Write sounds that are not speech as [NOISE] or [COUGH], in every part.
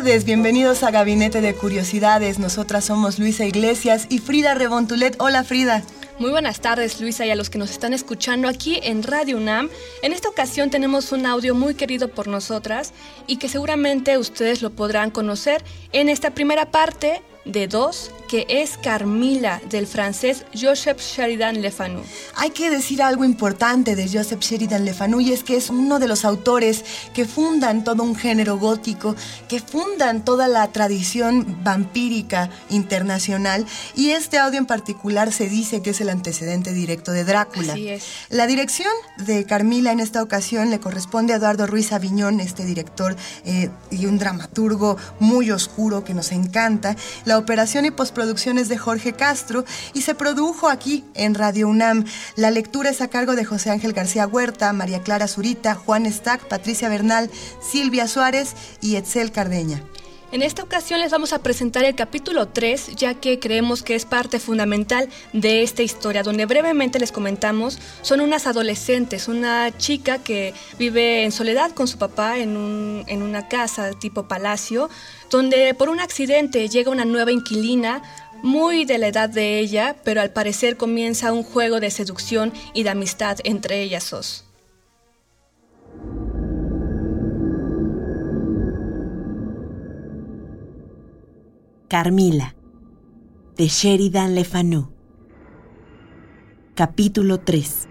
Tardes, bienvenidos a Gabinete de Curiosidades. Nosotras somos Luisa Iglesias y Frida Rebontulet. Hola Frida. Muy buenas tardes, Luisa, y a los que nos están escuchando aquí en Radio UNAM. En esta ocasión tenemos un audio muy querido por nosotras y que seguramente ustedes lo podrán conocer en esta primera parte de dos, que es Carmila, del francés Joseph Sheridan Le Fanu. Hay que decir algo importante de Joseph Sheridan Le Fanu y es que es uno de los autores que fundan todo un género gótico, que fundan toda la tradición vampírica internacional y este audio en particular se dice que es el antecedente directo de Drácula. Así es. La dirección de Carmila en esta ocasión le corresponde a Eduardo Ruiz Aviñón, este director eh, y un dramaturgo muy oscuro que nos encanta. La operación y postproducción es de Jorge Castro y se produjo aquí en Radio UNAM. La lectura es a cargo de José Ángel García Huerta, María Clara Zurita, Juan Stack, Patricia Bernal, Silvia Suárez y Etzel Cardeña. En esta ocasión les vamos a presentar el capítulo 3, ya que creemos que es parte fundamental de esta historia, donde brevemente les comentamos, son unas adolescentes, una chica que vive en soledad con su papá en, un- en una casa tipo palacio, donde por un accidente llega una nueva inquilina, muy de la edad de ella, pero al parecer comienza un juego de seducción y de amistad entre ellas dos. Carmila, de Sheridan Le Fanu. Capítulo 3.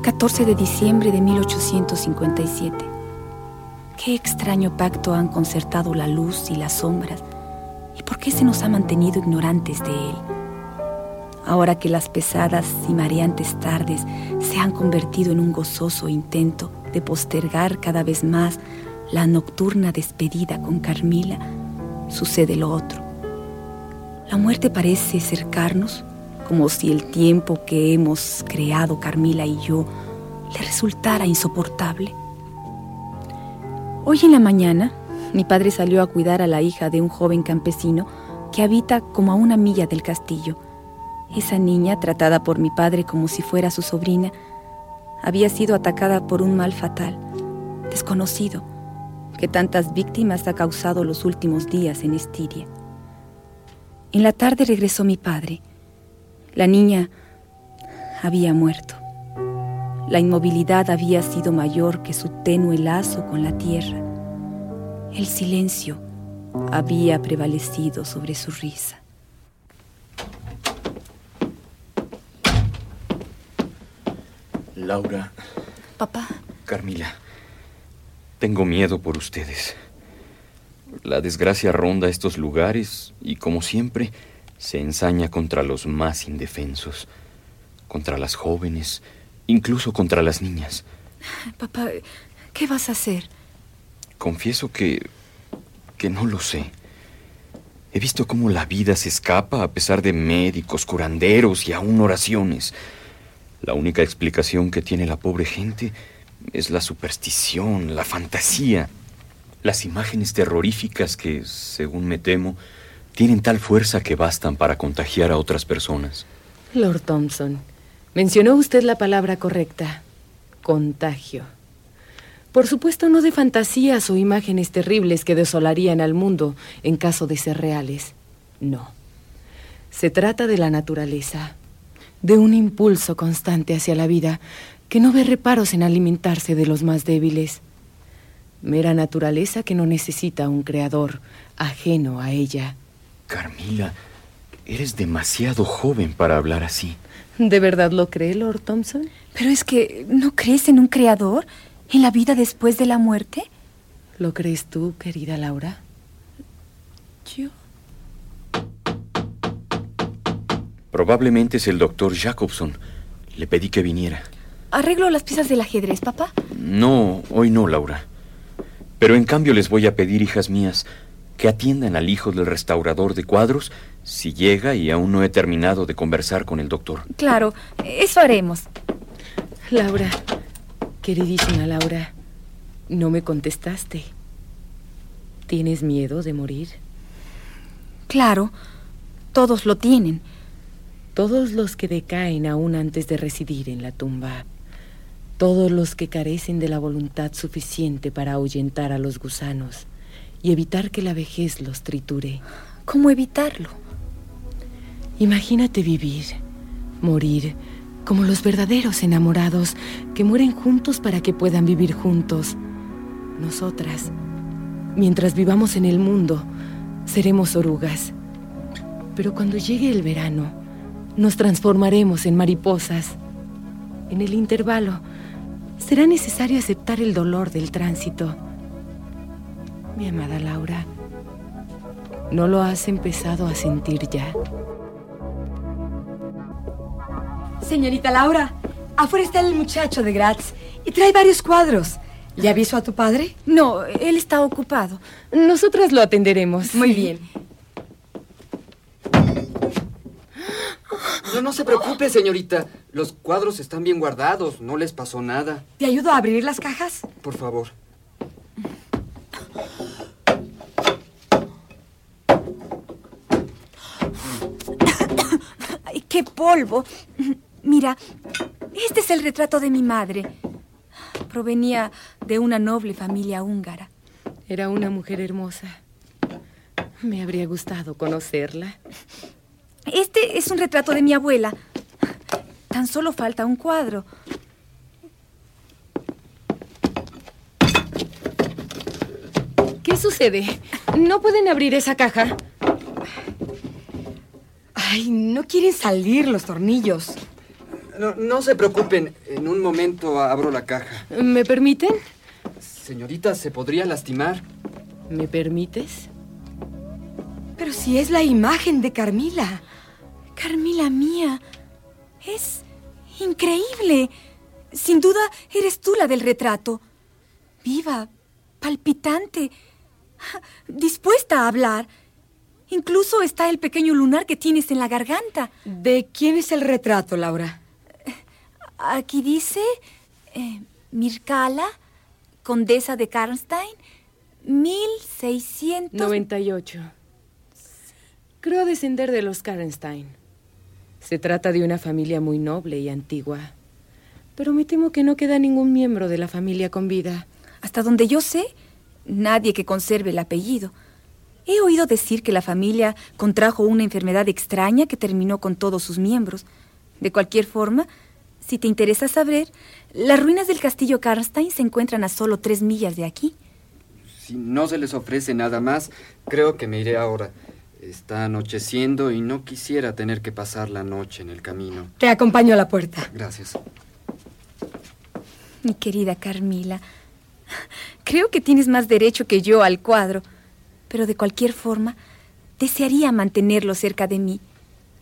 – 14 de diciembre de 1857. Qué extraño pacto han concertado la luz y las sombras, y por qué se nos ha mantenido ignorantes de él. Ahora que las pesadas y mareantes tardes se han convertido en un gozoso intento de postergar cada vez más la nocturna despedida con Carmila, sucede lo otro. La muerte parece cercarnos, como si el tiempo que hemos creado Carmila y yo le resultara insoportable. Hoy en la mañana, mi padre salió a cuidar a la hija de un joven campesino que habita como a una milla del castillo. Esa niña, tratada por mi padre como si fuera su sobrina, había sido atacada por un mal fatal, desconocido, que tantas víctimas ha causado los últimos días en Estiria. En la tarde regresó mi padre. La niña había muerto. La inmovilidad había sido mayor que su tenue lazo con la tierra. El silencio había prevalecido sobre su risa. Laura, Papá, Carmila, tengo miedo por ustedes. La desgracia ronda estos lugares y, como siempre, se ensaña contra los más indefensos, contra las jóvenes, incluso contra las niñas. papá, ¿qué vas a hacer? Confieso que... que no lo sé. He visto cómo la vida se escapa a pesar de médicos, curanderos y aún oraciones. La única explicación que tiene la pobre gente es la superstición, la fantasía, las imágenes terroríficas que, según me temo, tienen tal fuerza que bastan para contagiar a otras personas. Lord Thompson, mencionó usted la palabra correcta, contagio. Por supuesto, no de fantasías o imágenes terribles que desolarían al mundo en caso de ser reales. No. Se trata de la naturaleza, de un impulso constante hacia la vida que no ve reparos en alimentarse de los más débiles. Mera naturaleza que no necesita un creador ajeno a ella. Carmila, eres demasiado joven para hablar así. ¿De verdad lo cree, Lord Thompson? Pero es que, ¿no crees en un creador? ¿En la vida después de la muerte? ¿Lo crees tú, querida Laura? Yo. Probablemente es el doctor Jacobson. Le pedí que viniera. arreglo las piezas del ajedrez, papá? No, hoy no, Laura. Pero en cambio les voy a pedir, hijas mías, que atiendan al hijo del restaurador de cuadros si llega y aún no he terminado de conversar con el doctor. Claro, eso haremos. Laura, queridísima Laura, no me contestaste. ¿Tienes miedo de morir? Claro, todos lo tienen. Todos los que decaen aún antes de residir en la tumba. Todos los que carecen de la voluntad suficiente para ahuyentar a los gusanos y evitar que la vejez los triture. ¿Cómo evitarlo? Imagínate vivir, morir, como los verdaderos enamorados que mueren juntos para que puedan vivir juntos. Nosotras, mientras vivamos en el mundo, seremos orugas. Pero cuando llegue el verano, nos transformaremos en mariposas. En el intervalo, será necesario aceptar el dolor del tránsito. Mi amada Laura, ¿no lo has empezado a sentir ya? Señorita Laura, afuera está el muchacho de Graz y trae varios cuadros. ¿Le aviso a tu padre? No, él está ocupado. Nosotras lo atenderemos. Muy bien. No, no se preocupe, señorita. Los cuadros están bien guardados. No les pasó nada. ¿Te ayudo a abrir las cajas? Por favor. ¡Ay, qué polvo! Mira, este es el retrato de mi madre. Provenía de una noble familia húngara. Era una mujer hermosa. Me habría gustado conocerla. Este es un retrato de mi abuela. Tan solo falta un cuadro. ¿Qué sucede? ¿No pueden abrir esa caja? Ay, no quieren salir los tornillos. No, no se preocupen. En un momento abro la caja. ¿Me permiten? Señorita, se podría lastimar. ¿Me permites? Pero si es la imagen de Carmila. Carmila mía, es increíble. Sin duda eres tú la del retrato. Viva, palpitante, dispuesta a hablar. Incluso está el pequeño lunar que tienes en la garganta. ¿De quién es el retrato, Laura? Aquí dice eh, Mircala, condesa de Karnstein, 1600... 98. Creo descender de los Karnstein. Se trata de una familia muy noble y antigua. Pero me temo que no queda ningún miembro de la familia con vida. Hasta donde yo sé, nadie que conserve el apellido. He oído decir que la familia contrajo una enfermedad extraña que terminó con todos sus miembros. De cualquier forma, si te interesa saber, las ruinas del castillo Karnstein se encuentran a solo tres millas de aquí. Si no se les ofrece nada más, creo que me iré ahora. Está anocheciendo y no quisiera tener que pasar la noche en el camino. Te acompaño a la puerta. Gracias. Mi querida Carmila, creo que tienes más derecho que yo al cuadro, pero de cualquier forma, desearía mantenerlo cerca de mí.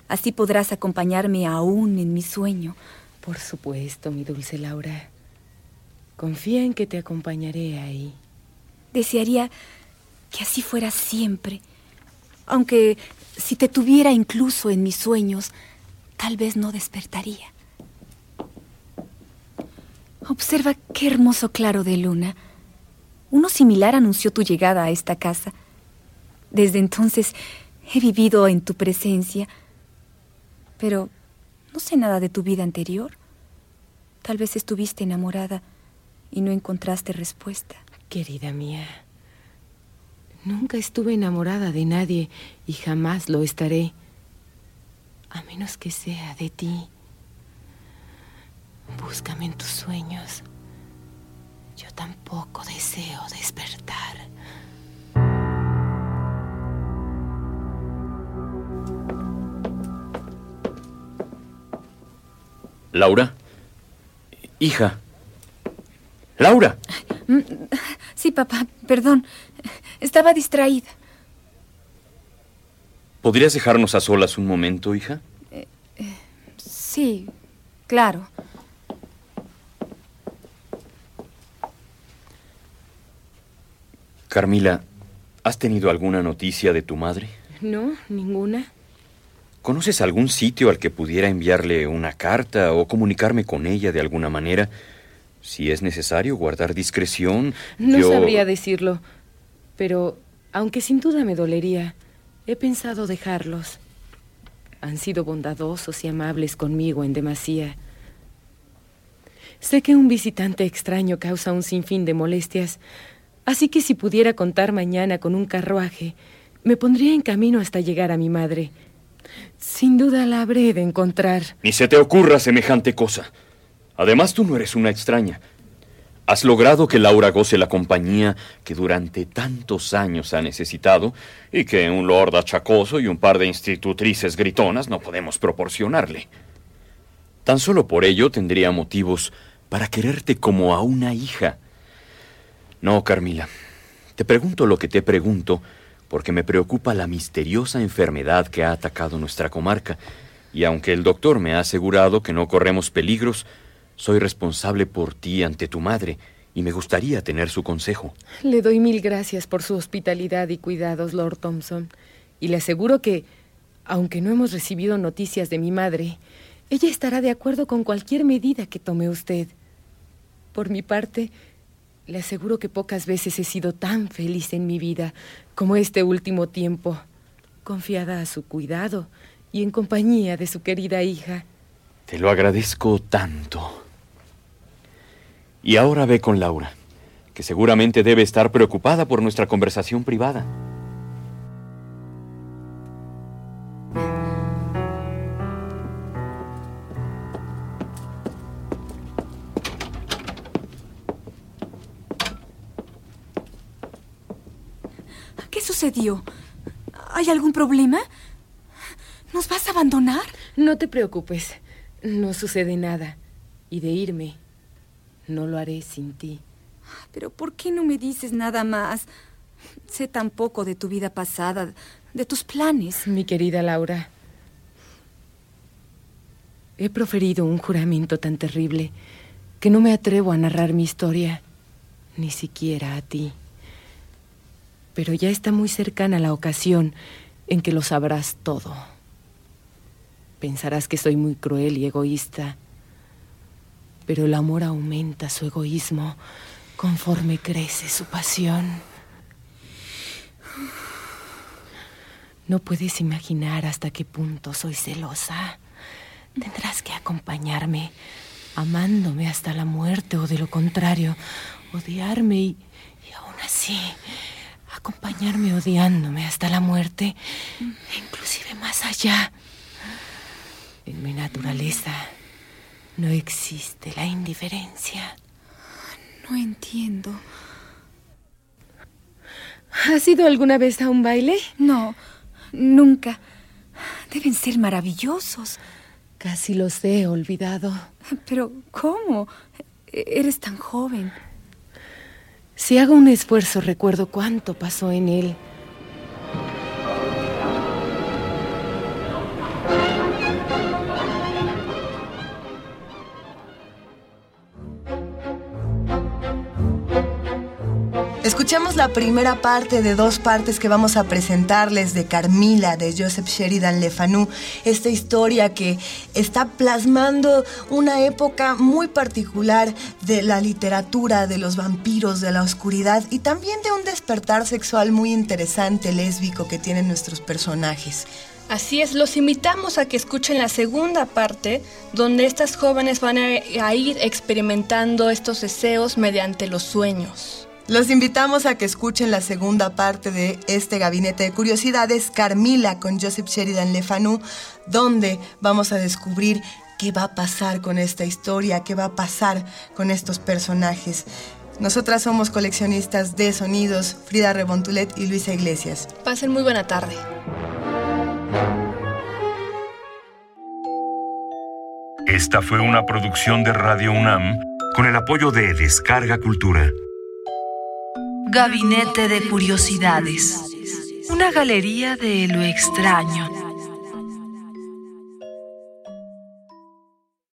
Así podrás acompañarme aún en mi sueño. Por supuesto, mi dulce Laura. Confía en que te acompañaré ahí. Desearía que así fuera siempre. Aunque si te tuviera incluso en mis sueños, tal vez no despertaría. Observa qué hermoso claro de luna. Uno similar anunció tu llegada a esta casa. Desde entonces he vivido en tu presencia, pero no sé nada de tu vida anterior. Tal vez estuviste enamorada y no encontraste respuesta. Querida mía, nunca estuve enamorada de nadie y jamás lo estaré, a menos que sea de ti. Búscame en tus sueños. Yo tampoco deseo despertar. Laura. Hija. Laura. [LAUGHS] Mm, sí, papá, perdón. Estaba distraída. ¿Podrías dejarnos a solas un momento, hija? Eh, eh, sí, claro. Carmila, ¿has tenido alguna noticia de tu madre? No, ninguna. ¿Conoces algún sitio al que pudiera enviarle una carta o comunicarme con ella de alguna manera? Si es necesario guardar discreción, No yo... sabría decirlo, pero aunque sin duda me dolería, he pensado dejarlos. Han sido bondadosos y amables conmigo en demasía. Sé que un visitante extraño causa un sinfín de molestias, así que si pudiera contar mañana con un carruaje, me pondría en camino hasta llegar a mi madre. Sin duda la habré de encontrar. Ni se te ocurra semejante cosa. Además, tú no eres una extraña. Has logrado que Laura goce la compañía que durante tantos años ha necesitado y que un lord achacoso y un par de institutrices gritonas no podemos proporcionarle. Tan solo por ello tendría motivos para quererte como a una hija. No, Carmila. Te pregunto lo que te pregunto porque me preocupa la misteriosa enfermedad que ha atacado nuestra comarca, y aunque el doctor me ha asegurado que no corremos peligros, soy responsable por ti ante tu madre, y me gustaría tener su consejo. Le doy mil gracias por su hospitalidad y cuidados, Lord Thompson, y le aseguro que, aunque no hemos recibido noticias de mi madre, ella estará de acuerdo con cualquier medida que tome usted. Por mi parte, le aseguro que pocas veces he sido tan feliz en mi vida como este último tiempo, confiada a su cuidado y en compañía de su querida hija. Te lo agradezco tanto. Y ahora ve con Laura, que seguramente debe estar preocupada por nuestra conversación privada. ¿Qué sucedió? ¿Hay algún problema? ¿Nos vas a abandonar? No te preocupes, no sucede nada. Y de irme, no lo haré sin ti. Pero ¿por qué no me dices nada más? Sé tan poco de tu vida pasada, de tus planes. Mi querida Laura, he proferido un juramento tan terrible que no me atrevo a narrar mi historia, ni siquiera a ti. Pero ya está muy cercana la ocasión en que lo sabrás todo. Pensarás que soy muy cruel y egoísta, pero el amor aumenta su egoísmo conforme crece su pasión. No puedes imaginar hasta qué punto soy celosa. Tendrás que acompañarme, amándome hasta la muerte o de lo contrario, odiarme y, aún así acompañarme odiándome hasta la muerte, e inclusive más allá. En mi naturaleza no existe la indiferencia. No entiendo. ¿Has ido alguna vez a un baile? No, nunca. Deben ser maravillosos. Casi los he olvidado. Pero, ¿cómo? Eres tan joven. Si hago un esfuerzo, recuerdo cuánto pasó en él. La primera parte de dos partes que vamos a presentarles de Carmila, de Joseph Sheridan Le Fanu, esta historia que está plasmando una época muy particular de la literatura, de los vampiros, de la oscuridad y también de un despertar sexual muy interesante, lésbico, que tienen nuestros personajes. Así es, los invitamos a que escuchen la segunda parte, donde estas jóvenes van a ir experimentando estos deseos mediante los sueños. Los invitamos a que escuchen la segunda parte de este gabinete de curiosidades, Carmila con Joseph Sheridan Le Fanu, donde vamos a descubrir qué va a pasar con esta historia, qué va a pasar con estos personajes. Nosotras somos coleccionistas de sonidos, Frida Rebontulet y Luisa Iglesias. Pasen muy buena tarde. Esta fue una producción de Radio UNAM con el apoyo de Descarga Cultura. Gabinete de Curiosidades. Una galería de lo extraño